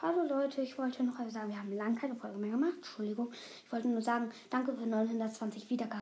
Hallo Leute, ich wollte noch sagen, wir haben lange keine Folge mehr gemacht. Entschuldigung. Ich wollte nur sagen, danke für 920 Wiedergaben.